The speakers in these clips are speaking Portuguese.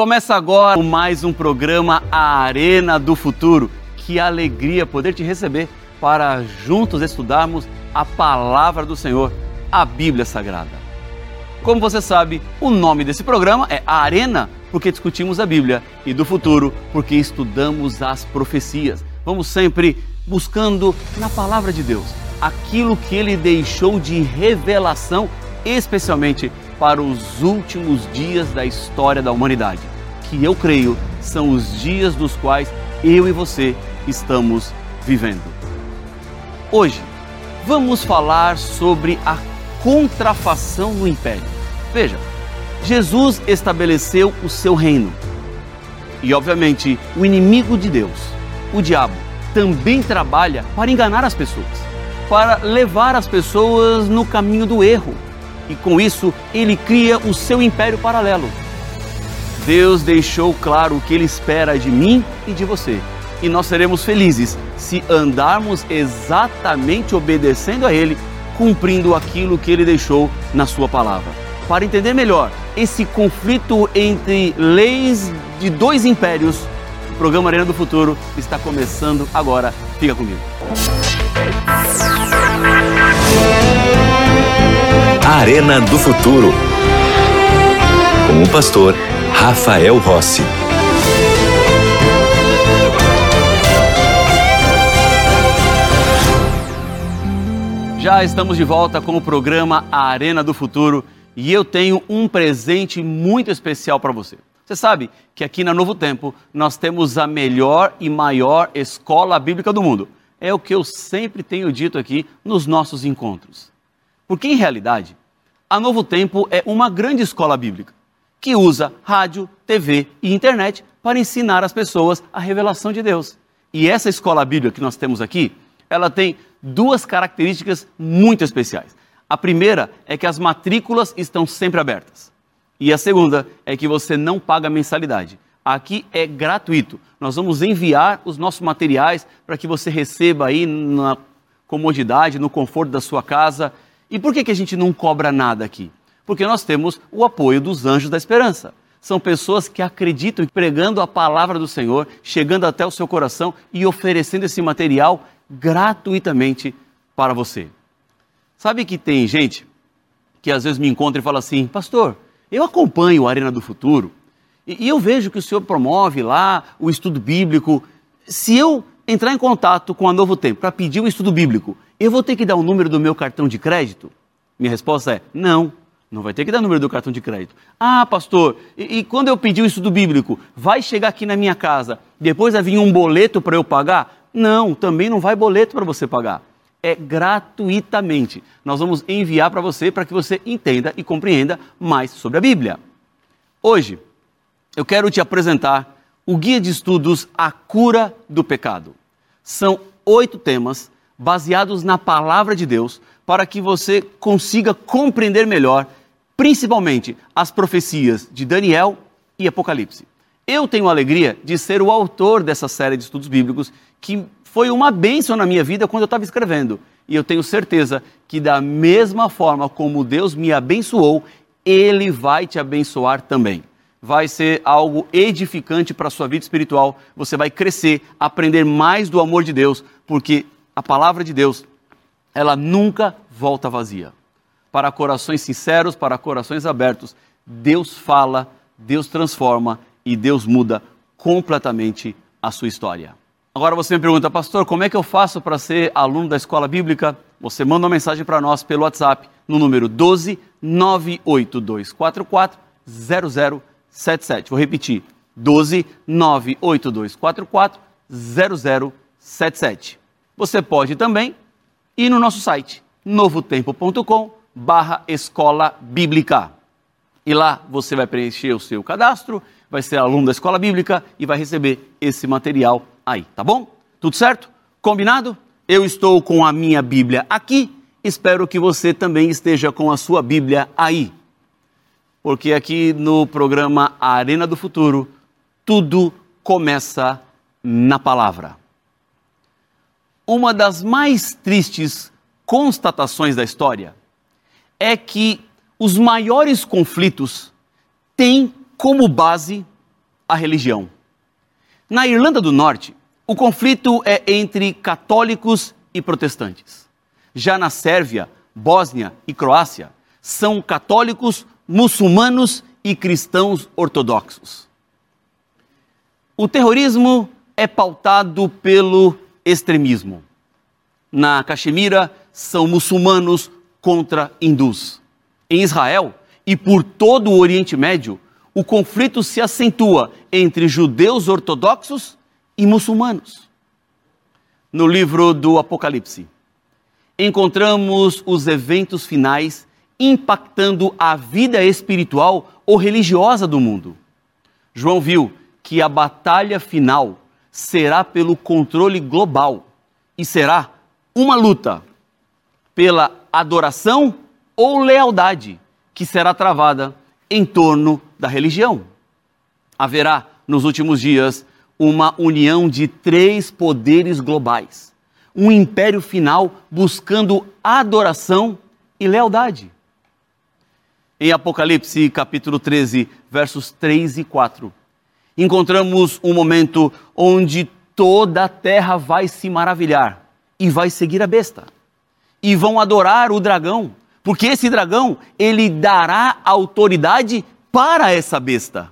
Começa agora mais um programa A Arena do Futuro. Que alegria poder te receber para juntos estudarmos a palavra do Senhor, a Bíblia Sagrada. Como você sabe, o nome desse programa é A Arena, porque discutimos a Bíblia, e do futuro, porque estudamos as profecias. Vamos sempre buscando na palavra de Deus aquilo que ele deixou de revelação, especialmente para os últimos dias da história da humanidade, que eu creio são os dias dos quais eu e você estamos vivendo. Hoje, vamos falar sobre a contrafação no império. Veja, Jesus estabeleceu o seu reino. E, obviamente, o inimigo de Deus, o diabo, também trabalha para enganar as pessoas, para levar as pessoas no caminho do erro. E com isso, ele cria o seu império paralelo. Deus deixou claro o que ele espera de mim e de você. E nós seremos felizes se andarmos exatamente obedecendo a ele, cumprindo aquilo que ele deixou na sua palavra. Para entender melhor esse conflito entre leis de dois impérios, o programa Arena do Futuro está começando agora. Fica comigo. Arena do Futuro. Com o pastor Rafael Rossi. Já estamos de volta com o programa A Arena do Futuro e eu tenho um presente muito especial para você. Você sabe que aqui na Novo Tempo nós temos a melhor e maior escola bíblica do mundo. É o que eu sempre tenho dito aqui nos nossos encontros. Porque em realidade, a Novo Tempo é uma grande escola bíblica que usa rádio, TV e internet para ensinar as pessoas a revelação de Deus. E essa escola bíblica que nós temos aqui, ela tem duas características muito especiais. A primeira é que as matrículas estão sempre abertas. E a segunda é que você não paga mensalidade. Aqui é gratuito. Nós vamos enviar os nossos materiais para que você receba aí na comodidade, no conforto da sua casa. E por que, que a gente não cobra nada aqui? Porque nós temos o apoio dos anjos da esperança. São pessoas que acreditam pregando a palavra do Senhor, chegando até o seu coração e oferecendo esse material gratuitamente para você. Sabe que tem gente que às vezes me encontra e fala assim: Pastor, eu acompanho a Arena do Futuro e, eu vejo que o senhor promove lá o estudo bíblico. Se eu entrar em contato com a Novo Tempo para pedir o estudo bíblico, eu vou ter que dar o número do meu cartão de crédito? Minha resposta é: não. Não vai ter que dar número do cartão de crédito. Ah, pastor, e, e quando eu pedir o estudo bíblico, vai chegar aqui na minha casa, depois vai vir um boleto para eu pagar? Não, também não vai boleto para você pagar. É gratuitamente. Nós vamos enviar para você para que você entenda e compreenda mais sobre a Bíblia. Hoje, eu quero te apresentar o guia de estudos A Cura do Pecado. São oito temas baseados na palavra de Deus para que você consiga compreender melhor, principalmente as profecias de Daniel e Apocalipse. Eu tenho a alegria de ser o autor dessa série de estudos bíblicos que foi uma bênção na minha vida quando eu estava escrevendo. E eu tenho certeza que, da mesma forma como Deus me abençoou, Ele vai te abençoar também. Vai ser algo edificante para a sua vida espiritual. Você vai crescer, aprender mais do amor de Deus, porque a palavra de Deus, ela nunca volta vazia. Para corações sinceros, para corações abertos, Deus fala, Deus transforma e Deus muda completamente a sua história. Agora você me pergunta, pastor, como é que eu faço para ser aluno da escola bíblica? Você manda uma mensagem para nós pelo WhatsApp no número 12 98244 0077. Vou repetir: 12 98244 0077. Você pode também ir no nosso site novotempo.com barra escola bíblica. E lá você vai preencher o seu cadastro, vai ser aluno da escola bíblica e vai receber esse material aí, tá bom? Tudo certo? Combinado? Eu estou com a minha Bíblia aqui, espero que você também esteja com a sua Bíblia aí. Porque aqui no programa Arena do Futuro, tudo começa na palavra. Uma das mais tristes constatações da história é que os maiores conflitos têm como base a religião. Na Irlanda do Norte, o conflito é entre católicos e protestantes. Já na Sérvia, Bósnia e Croácia, são católicos, muçulmanos e cristãos ortodoxos. O terrorismo é pautado pelo extremismo. Na Caxemira, são muçulmanos contra hindus. Em Israel e por todo o Oriente Médio, o conflito se acentua entre judeus ortodoxos e muçulmanos. No livro do Apocalipse, encontramos os eventos finais impactando a vida espiritual ou religiosa do mundo. João viu que a batalha final será pelo controle global e será uma luta pela adoração ou lealdade que será travada em torno da religião. Haverá, nos últimos dias, uma união de três poderes globais. Um império final buscando adoração e lealdade. Em Apocalipse, capítulo 13, versos 3 e 4, encontramos um momento onde toda a terra vai se maravilhar e vai seguir a besta. E vão adorar o dragão, porque esse dragão, ele dará autoridade para essa besta.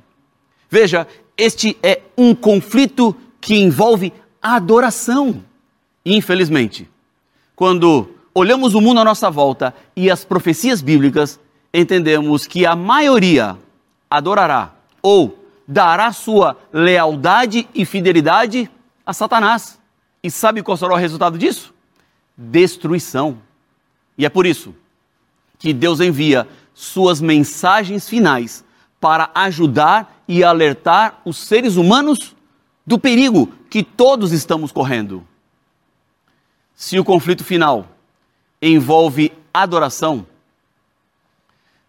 Veja, este é um conflito que envolve adoração. Infelizmente, quando olhamos o mundo à nossa volta e as profecias bíblicas, entendemos que a maioria adorará ou dará sua lealdade e fidelidade a Satanás. E sabe qual será o resultado disso? Destruição. E é por isso que Deus envia suas mensagens finais para ajudar e alertar os seres humanos do perigo que todos estamos correndo. Se o conflito final envolve adoração,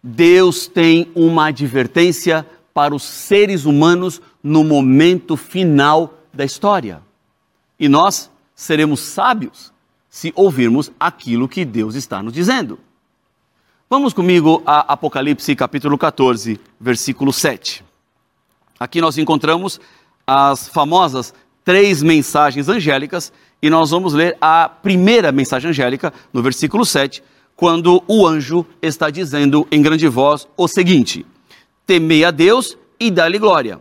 Deus tem uma advertência para os seres humanos no momento final da história. E nós seremos sábios se ouvirmos aquilo que Deus está nos dizendo. Vamos comigo a Apocalipse capítulo 14, versículo 7. Aqui nós encontramos as famosas três mensagens angélicas e nós vamos ler a primeira mensagem angélica no versículo 7, quando o anjo está dizendo em grande voz o seguinte: Temei a Deus e dá-lhe glória,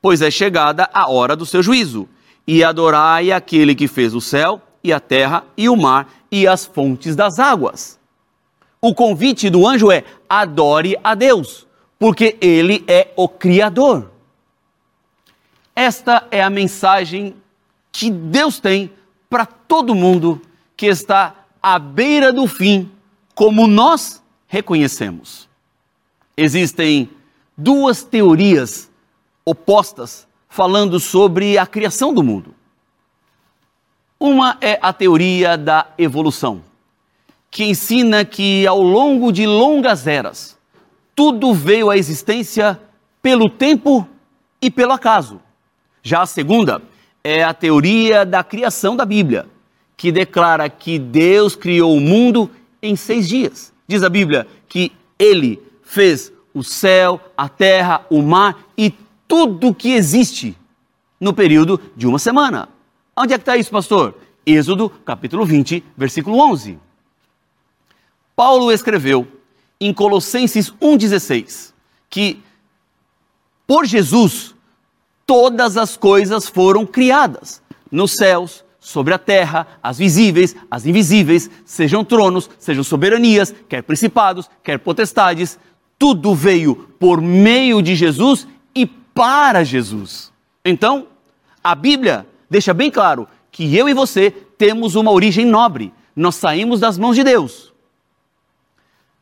pois é chegada a hora do seu juízo, e adorai aquele que fez o céu e a terra e o mar e as fontes das águas o convite do anjo é: adore a Deus, porque Ele é o Criador. Esta é a mensagem que Deus tem para todo mundo que está à beira do fim, como nós reconhecemos. Existem duas teorias opostas falando sobre a criação do mundo. Uma é a teoria da evolução que ensina que ao longo de longas eras, tudo veio à existência pelo tempo e pelo acaso. Já a segunda é a teoria da criação da Bíblia, que declara que Deus criou o mundo em seis dias. Diz a Bíblia que ele fez o céu, a terra, o mar e tudo que existe no período de uma semana. Onde é que está isso, pastor? Êxodo capítulo 20, versículo 11. Paulo escreveu em Colossenses 1,16 que por Jesus todas as coisas foram criadas, nos céus, sobre a terra, as visíveis, as invisíveis, sejam tronos, sejam soberanias, quer principados, quer potestades, tudo veio por meio de Jesus e para Jesus. Então, a Bíblia deixa bem claro que eu e você temos uma origem nobre, nós saímos das mãos de Deus.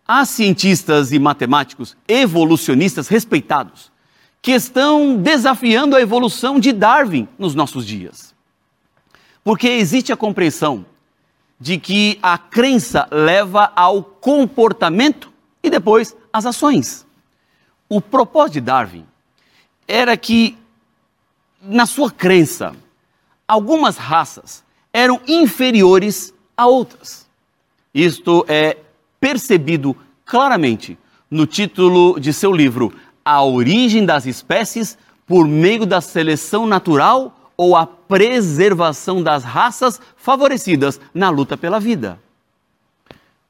Há cientistas e matemáticos evolucionistas respeitados que estão desafiando a evolução de Darwin nos nossos dias. Porque existe a compreensão de que a crença leva ao comportamento e depois às ações. O propósito de Darwin era que, na sua crença, algumas raças eram inferiores a outras. Isto é percebido claramente no título de seu livro A Origem das Espécies por meio da seleção natural ou a preservação das raças favorecidas na luta pela vida.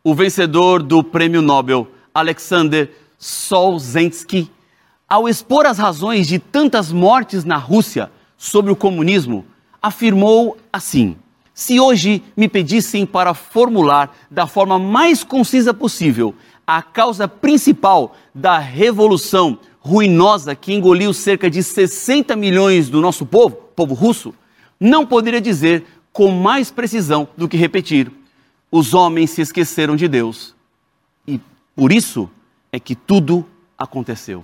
O vencedor do Prêmio Nobel, Alexander Solzhenitsyn, ao expor as razões de tantas mortes na Rússia sobre o comunismo, afirmou assim: Se hoje me pedissem para formular da forma mais concisa possível a causa principal da revolução ruinosa que engoliu cerca de 60 milhões do nosso povo, povo russo, não poderia dizer com mais precisão do que repetir: os homens se esqueceram de Deus. E por isso é que tudo aconteceu.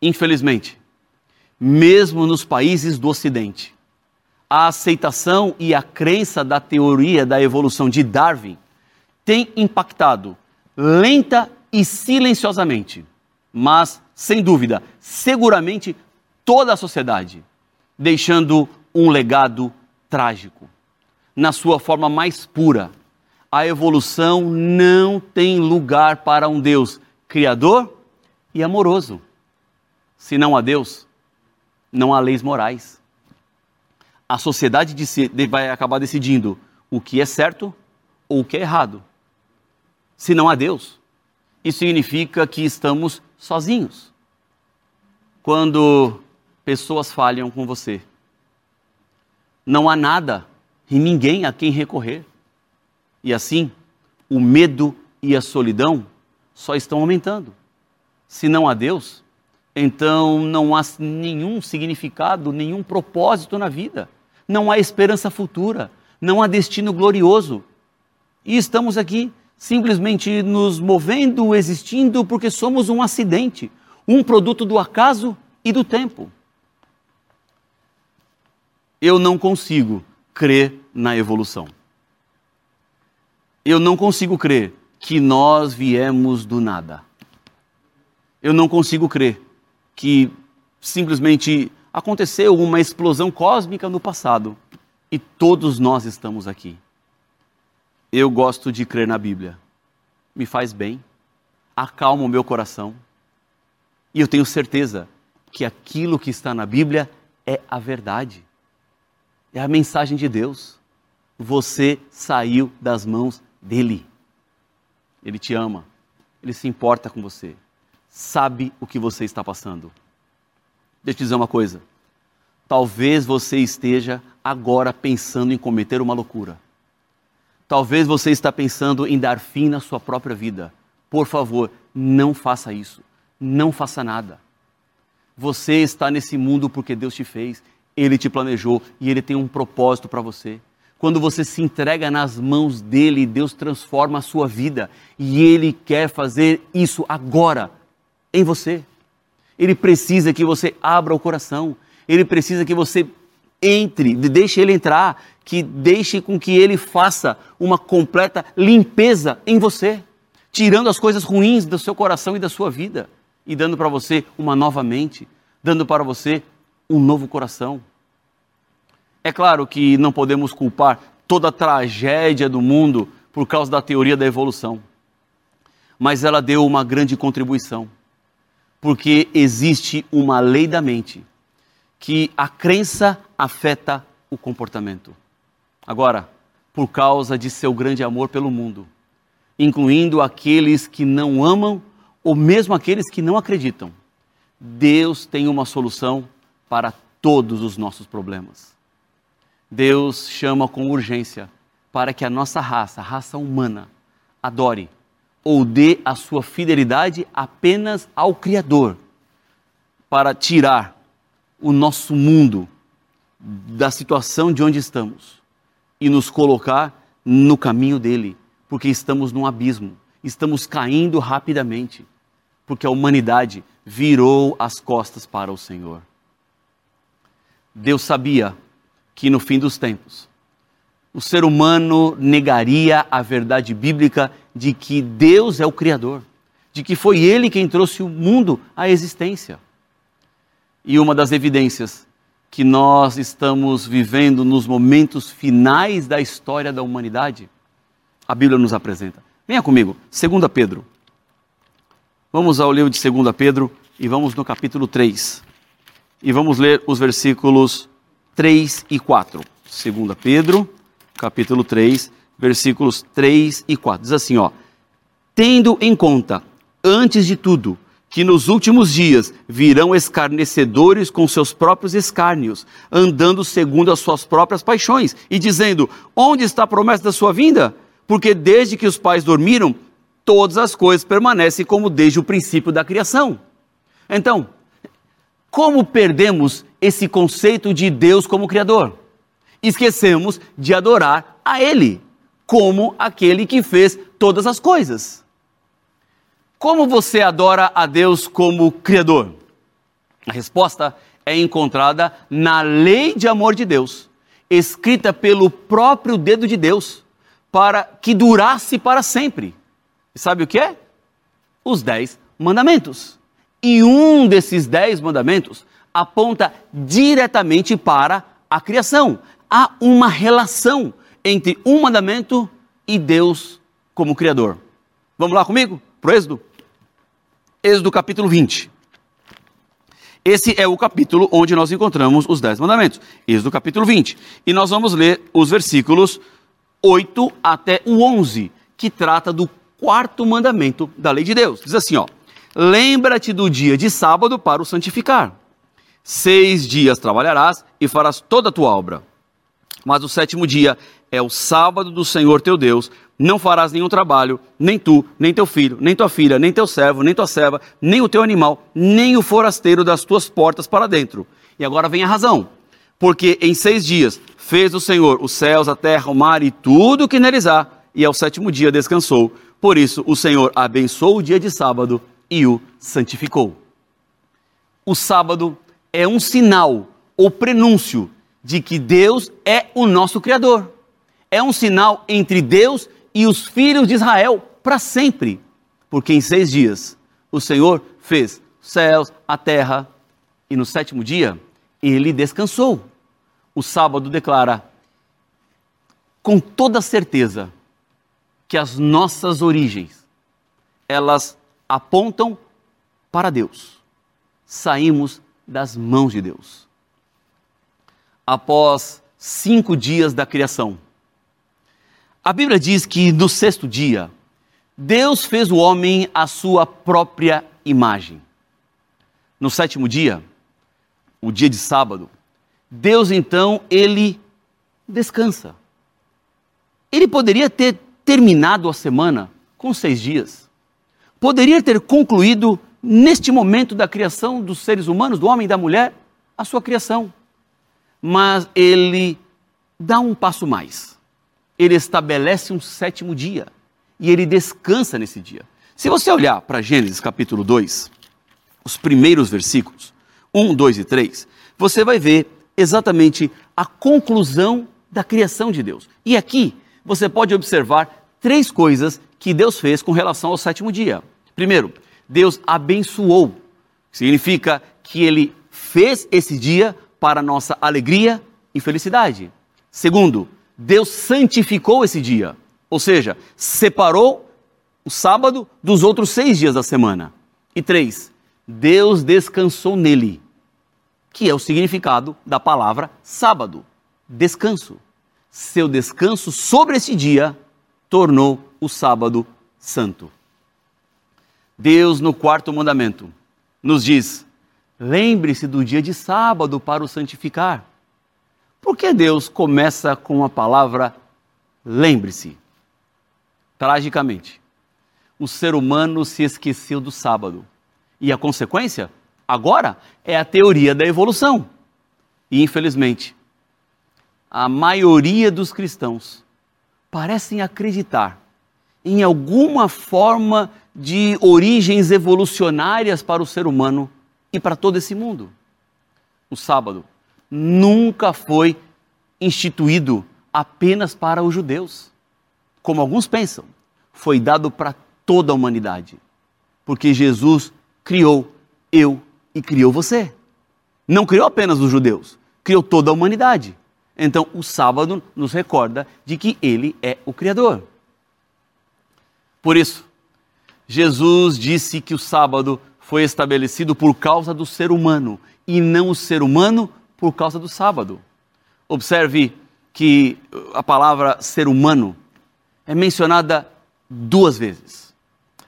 Infelizmente, mesmo nos países do Ocidente, a aceitação e a crença da teoria da evolução de Darwin tem impactado lenta e silenciosamente mas, sem dúvida, seguramente toda a sociedade, deixando um legado trágico. Na sua forma mais pura, a evolução não tem lugar para um Deus criador e amoroso. Se não há Deus, não há leis morais. A sociedade vai acabar decidindo o que é certo ou o que é errado. Se não há Deus, isso significa que estamos sozinhos. Quando pessoas falham com você, não há nada e ninguém a quem recorrer. E assim, o medo e a solidão só estão aumentando. Se não há Deus, então não há nenhum significado, nenhum propósito na vida. Não há esperança futura, não há destino glorioso. E estamos aqui simplesmente nos movendo, existindo, porque somos um acidente, um produto do acaso e do tempo. Eu não consigo crer na evolução. Eu não consigo crer que nós viemos do nada. Eu não consigo crer que simplesmente aconteceu uma explosão cósmica no passado e todos nós estamos aqui. Eu gosto de crer na Bíblia. Me faz bem, acalma o meu coração. E eu tenho certeza que aquilo que está na Bíblia é a verdade. É a mensagem de Deus. Você saiu das mãos dele. Ele te ama. Ele se importa com você. Sabe o que você está passando. Deixa eu te dizer uma coisa. Talvez você esteja agora pensando em cometer uma loucura. Talvez você está pensando em dar fim na sua própria vida. Por favor, não faça isso. Não faça nada. Você está nesse mundo porque Deus te fez, Ele te planejou e Ele tem um propósito para você. Quando você se entrega nas mãos dele, Deus transforma a sua vida e Ele quer fazer isso agora em você. Ele precisa que você abra o coração, Ele precisa que você entre, deixe Ele entrar, que deixe com que Ele faça uma completa limpeza em você, tirando as coisas ruins do seu coração e da sua vida e dando para você uma nova mente, dando para você um novo coração. É claro que não podemos culpar toda a tragédia do mundo por causa da teoria da evolução, mas ela deu uma grande contribuição, porque existe uma lei da mente que a crença afeta o comportamento. Agora, por causa de seu grande amor pelo mundo, incluindo aqueles que não amam ou mesmo aqueles que não acreditam, Deus tem uma solução para todos os nossos problemas. Deus chama com urgência para que a nossa raça, a raça humana, adore ou dê a sua fidelidade apenas ao Criador, para tirar o nosso mundo da situação de onde estamos e nos colocar no caminho dele, porque estamos num abismo, estamos caindo rapidamente, porque a humanidade virou as costas para o Senhor. Deus sabia que no fim dos tempos o ser humano negaria a verdade bíblica de que Deus é o Criador, de que foi Ele quem trouxe o mundo à existência. E uma das evidências que nós estamos vivendo nos momentos finais da história da humanidade, a Bíblia nos apresenta. Venha comigo, 2 Pedro. Vamos ao livro de 2 Pedro, e vamos no capítulo 3. E vamos ler os versículos 3 e 4. 2 Pedro, capítulo 3, versículos 3 e 4. Diz assim, ó: Tendo em conta, antes de tudo, que nos últimos dias virão escarnecedores com seus próprios escárnios, andando segundo as suas próprias paixões, e dizendo: Onde está a promessa da sua vinda? Porque desde que os pais dormiram, todas as coisas permanecem como desde o princípio da criação. Então, como perdemos esse conceito de Deus como Criador? Esquecemos de adorar a Ele como aquele que fez todas as coisas. Como você adora a Deus como Criador? A resposta é encontrada na lei de amor de Deus, escrita pelo próprio dedo de Deus, para que durasse para sempre. E sabe o que é? Os dez mandamentos. E um desses dez mandamentos aponta diretamente para a criação. Há uma relação entre um mandamento e Deus como Criador. Vamos lá comigo? Pro Êxodo? Êxodo capítulo 20. Esse é o capítulo onde nós encontramos os Dez Mandamentos. Êxodo capítulo 20. E nós vamos ler os versículos 8 até o 11, que trata do quarto mandamento da lei de Deus. Diz assim, ó: Lembra-te do dia de sábado para o santificar. Seis dias trabalharás e farás toda a tua obra. Mas o sétimo dia é o sábado do Senhor teu Deus não farás nenhum trabalho, nem tu, nem teu filho, nem tua filha, nem teu servo, nem tua serva, nem o teu animal, nem o forasteiro das tuas portas para dentro. E agora vem a razão. Porque em seis dias fez o Senhor os céus, a terra, o mar e tudo o que neles há, e ao sétimo dia descansou. Por isso o Senhor abençoou o dia de sábado e o santificou. O sábado é um sinal ou prenúncio de que Deus é o nosso Criador. É um sinal entre Deus e os filhos de Israel para sempre. Porque em seis dias o Senhor fez os céus, a terra, e no sétimo dia ele descansou. O sábado declara com toda certeza que as nossas origens elas apontam para Deus. Saímos das mãos de Deus. Após cinco dias da criação, a Bíblia diz que no sexto dia, Deus fez o homem à sua própria imagem. No sétimo dia, o dia de sábado, Deus então, ele descansa. Ele poderia ter terminado a semana com seis dias. Poderia ter concluído, neste momento da criação dos seres humanos, do homem e da mulher, a sua criação. Mas ele dá um passo mais ele estabelece um sétimo dia e ele descansa nesse dia. Se você olhar para Gênesis capítulo 2, os primeiros versículos, 1, 2 e 3, você vai ver exatamente a conclusão da criação de Deus. E aqui você pode observar três coisas que Deus fez com relação ao sétimo dia. Primeiro, Deus abençoou, significa que ele fez esse dia para nossa alegria e felicidade. Segundo, Deus santificou esse dia, ou seja, separou o sábado dos outros seis dias da semana. E três, Deus descansou nele, que é o significado da palavra sábado, descanso. Seu descanso sobre esse dia tornou o sábado santo. Deus, no quarto mandamento, nos diz: lembre-se do dia de sábado para o santificar. Por que Deus começa com a palavra lembre-se? Tragicamente, o ser humano se esqueceu do sábado. E a consequência, agora, é a teoria da evolução. E, infelizmente, a maioria dos cristãos parecem acreditar em alguma forma de origens evolucionárias para o ser humano e para todo esse mundo. O sábado nunca foi instituído apenas para os judeus, como alguns pensam. Foi dado para toda a humanidade, porque Jesus criou eu e criou você. Não criou apenas os judeus, criou toda a humanidade. Então, o sábado nos recorda de que ele é o Criador. Por isso, Jesus disse que o sábado foi estabelecido por causa do ser humano e não o ser humano por causa do sábado. Observe que a palavra ser humano é mencionada duas vezes.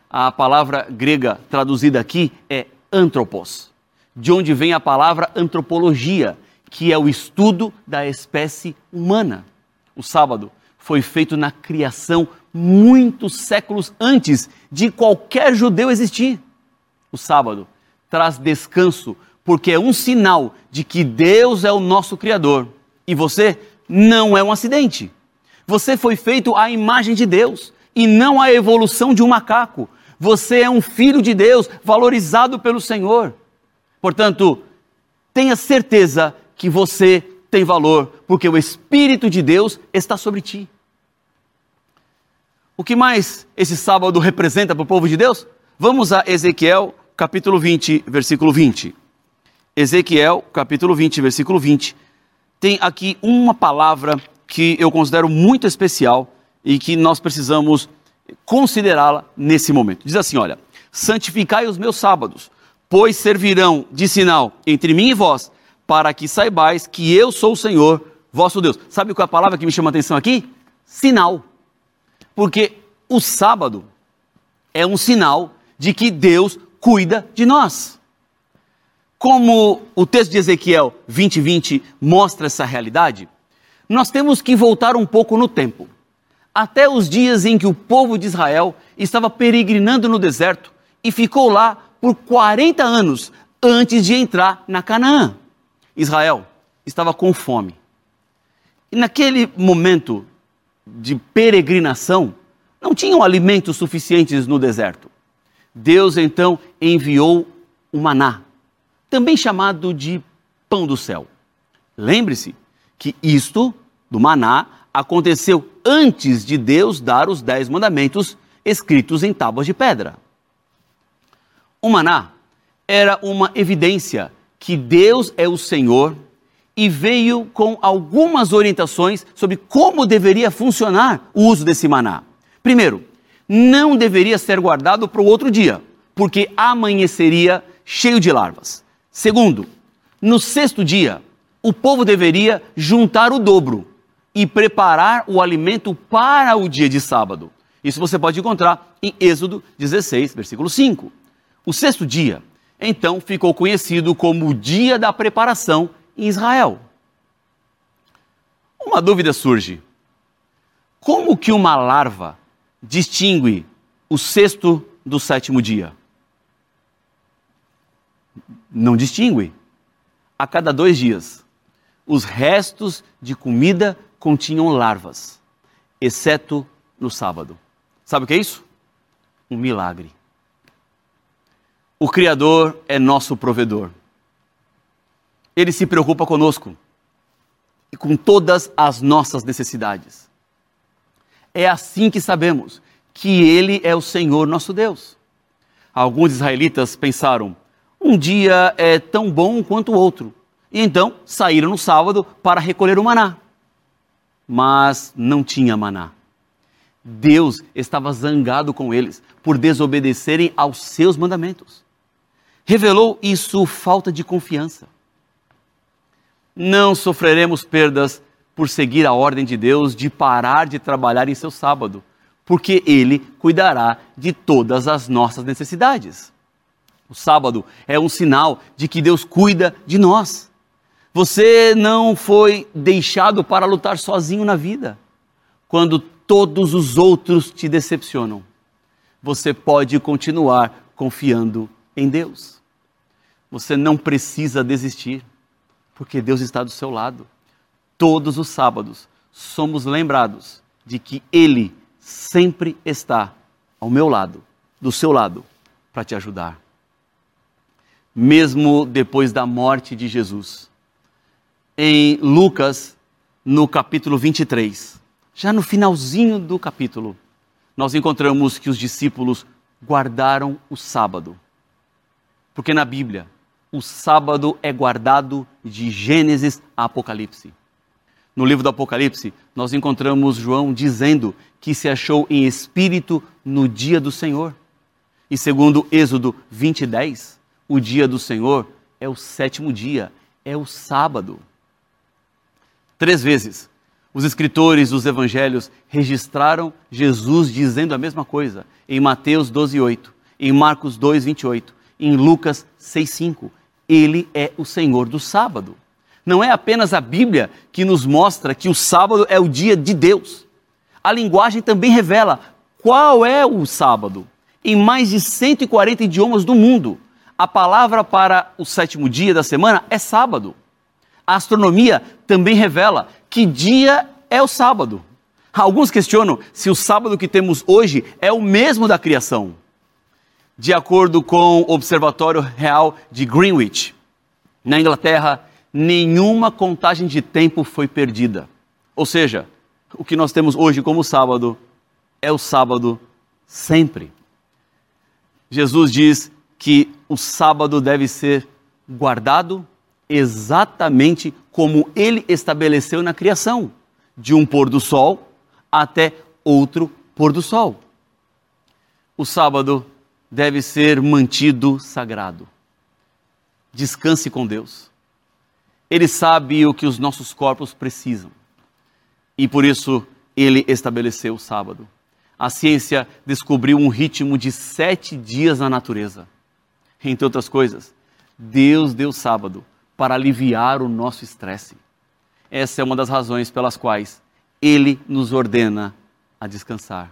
A palavra grega traduzida aqui é antropos, de onde vem a palavra antropologia, que é o estudo da espécie humana. O sábado foi feito na criação muitos séculos antes de qualquer judeu existir. O sábado traz descanso, porque é um sinal de que Deus é o nosso Criador e você não é um acidente. Você foi feito à imagem de Deus e não à evolução de um macaco. Você é um filho de Deus, valorizado pelo Senhor. Portanto, tenha certeza que você tem valor, porque o Espírito de Deus está sobre ti. O que mais esse sábado representa para o povo de Deus? Vamos a Ezequiel, capítulo 20, versículo 20. Ezequiel, capítulo 20, versículo 20. Tem aqui uma palavra que eu considero muito especial e que nós precisamos considerá-la nesse momento. Diz assim: olha, santificai os meus sábados, pois servirão de sinal entre mim e vós, para que saibais que eu sou o Senhor, vosso Deus. Sabe qual é a palavra que me chama a atenção aqui? Sinal. Porque o sábado é um sinal de que Deus cuida de nós. Como o texto de Ezequiel 20:20 20 mostra essa realidade, nós temos que voltar um pouco no tempo, até os dias em que o povo de Israel estava peregrinando no deserto e ficou lá por 40 anos antes de entrar na Canaã. Israel estava com fome. E naquele momento de peregrinação, não tinham alimentos suficientes no deserto. Deus então enviou o maná, também chamado de pão do céu. Lembre-se que isto, do maná, aconteceu antes de Deus dar os dez mandamentos escritos em tábuas de pedra. O maná era uma evidência que Deus é o Senhor e veio com algumas orientações sobre como deveria funcionar o uso desse maná. Primeiro, não deveria ser guardado para o outro dia, porque amanheceria cheio de larvas. Segundo, no sexto dia, o povo deveria juntar o dobro e preparar o alimento para o dia de sábado. Isso você pode encontrar em Êxodo 16, versículo 5. O sexto dia então ficou conhecido como o dia da preparação em Israel. Uma dúvida surge: como que uma larva distingue o sexto do sétimo dia? Não distingue. A cada dois dias, os restos de comida continham larvas, exceto no sábado. Sabe o que é isso? Um milagre. O Criador é nosso provedor. Ele se preocupa conosco e com todas as nossas necessidades. É assim que sabemos que Ele é o Senhor nosso Deus. Alguns israelitas pensaram: um dia é tão bom quanto o outro. E então saíram no sábado para recolher o maná. Mas não tinha maná. Deus estava zangado com eles por desobedecerem aos seus mandamentos revelou isso falta de confiança. Não sofreremos perdas por seguir a ordem de Deus de parar de trabalhar em seu sábado, porque Ele cuidará de todas as nossas necessidades. O sábado é um sinal de que Deus cuida de nós. Você não foi deixado para lutar sozinho na vida. Quando todos os outros te decepcionam, você pode continuar confiando em Deus. Você não precisa desistir, porque Deus está do seu lado. Todos os sábados somos lembrados de que Ele sempre está ao meu lado, do seu lado, para te ajudar. Mesmo depois da morte de Jesus. Em Lucas, no capítulo 23, já no finalzinho do capítulo, nós encontramos que os discípulos guardaram o sábado. Porque na Bíblia, o sábado é guardado de Gênesis a Apocalipse. No livro do Apocalipse, nós encontramos João dizendo que se achou em espírito no dia do Senhor. E segundo Êxodo 20, 10, o dia do Senhor é o sétimo dia, é o sábado. Três vezes, os escritores dos evangelhos registraram Jesus dizendo a mesma coisa, em Mateus 12, 8, em Marcos 2, 28, em Lucas 6, 5. Ele é o Senhor do sábado. Não é apenas a Bíblia que nos mostra que o sábado é o dia de Deus. A linguagem também revela qual é o sábado. Em mais de 140 idiomas do mundo, a palavra para o sétimo dia da semana é sábado. A astronomia também revela que dia é o sábado. Alguns questionam se o sábado que temos hoje é o mesmo da criação. De acordo com o Observatório Real de Greenwich, na Inglaterra, nenhuma contagem de tempo foi perdida. Ou seja, o que nós temos hoje como sábado é o sábado sempre. Jesus diz que o sábado deve ser guardado exatamente como ele estabeleceu na criação, de um pôr do sol até outro pôr do sol. O sábado deve ser mantido sagrado. Descanse com Deus. Ele sabe o que os nossos corpos precisam. E por isso ele estabeleceu o sábado. A ciência descobriu um ritmo de sete dias na natureza. Entre outras coisas, Deus deu sábado para aliviar o nosso estresse. Essa é uma das razões pelas quais Ele nos ordena a descansar.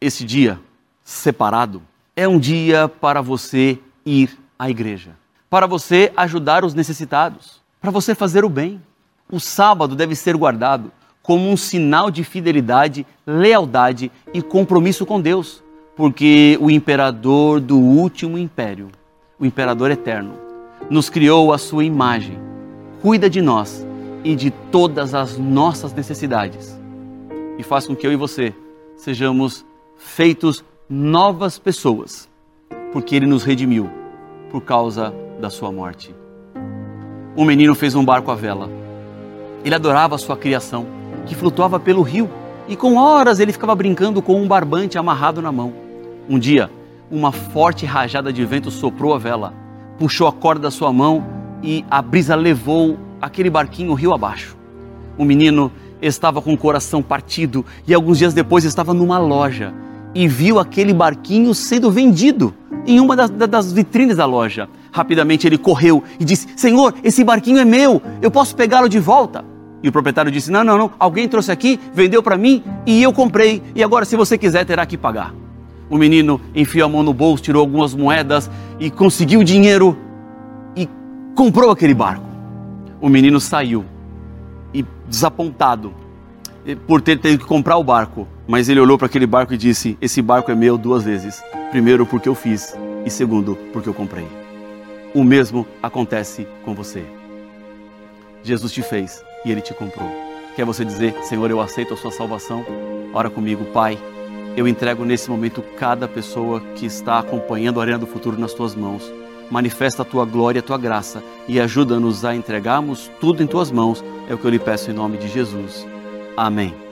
Esse dia separado é um dia para você ir à igreja, para você ajudar os necessitados, para você fazer o bem. O sábado deve ser guardado como um sinal de fidelidade, lealdade e compromisso com Deus, porque o imperador do último império, o imperador eterno, nos criou a sua imagem, cuida de nós e de todas as nossas necessidades e faz com que eu e você sejamos feitos novas pessoas, porque ele nos redimiu por causa da sua morte. Um menino fez um barco à vela. Ele adorava a sua criação, que flutuava pelo rio, e com horas ele ficava brincando com um barbante amarrado na mão. Um dia, uma forte rajada de vento soprou a vela, puxou a corda da sua mão e a brisa levou aquele barquinho rio abaixo. O menino estava com o coração partido e alguns dias depois estava numa loja e viu aquele barquinho sendo vendido em uma das, das vitrines da loja. Rapidamente ele correu e disse: Senhor, esse barquinho é meu, eu posso pegá-lo de volta? E o proprietário disse: Não, não, não, alguém trouxe aqui, vendeu para mim e eu comprei, e agora, se você quiser, terá que pagar. O menino enfiou a mão no bolso, tirou algumas moedas e conseguiu dinheiro e comprou aquele barco. O menino saiu e desapontado por ter, ter que comprar o barco, mas ele olhou para aquele barco e disse: Esse barco é meu duas vezes. Primeiro, porque eu fiz, e segundo, porque eu comprei. O mesmo acontece com você. Jesus te fez e ele te comprou. Quer você dizer: Senhor, eu aceito a sua salvação? Ora comigo, Pai eu entrego nesse momento cada pessoa que está acompanhando a Arena do Futuro nas tuas mãos. Manifesta a tua glória, a tua graça e ajuda-nos a entregarmos tudo em tuas mãos. É o que eu lhe peço em nome de Jesus. Amém.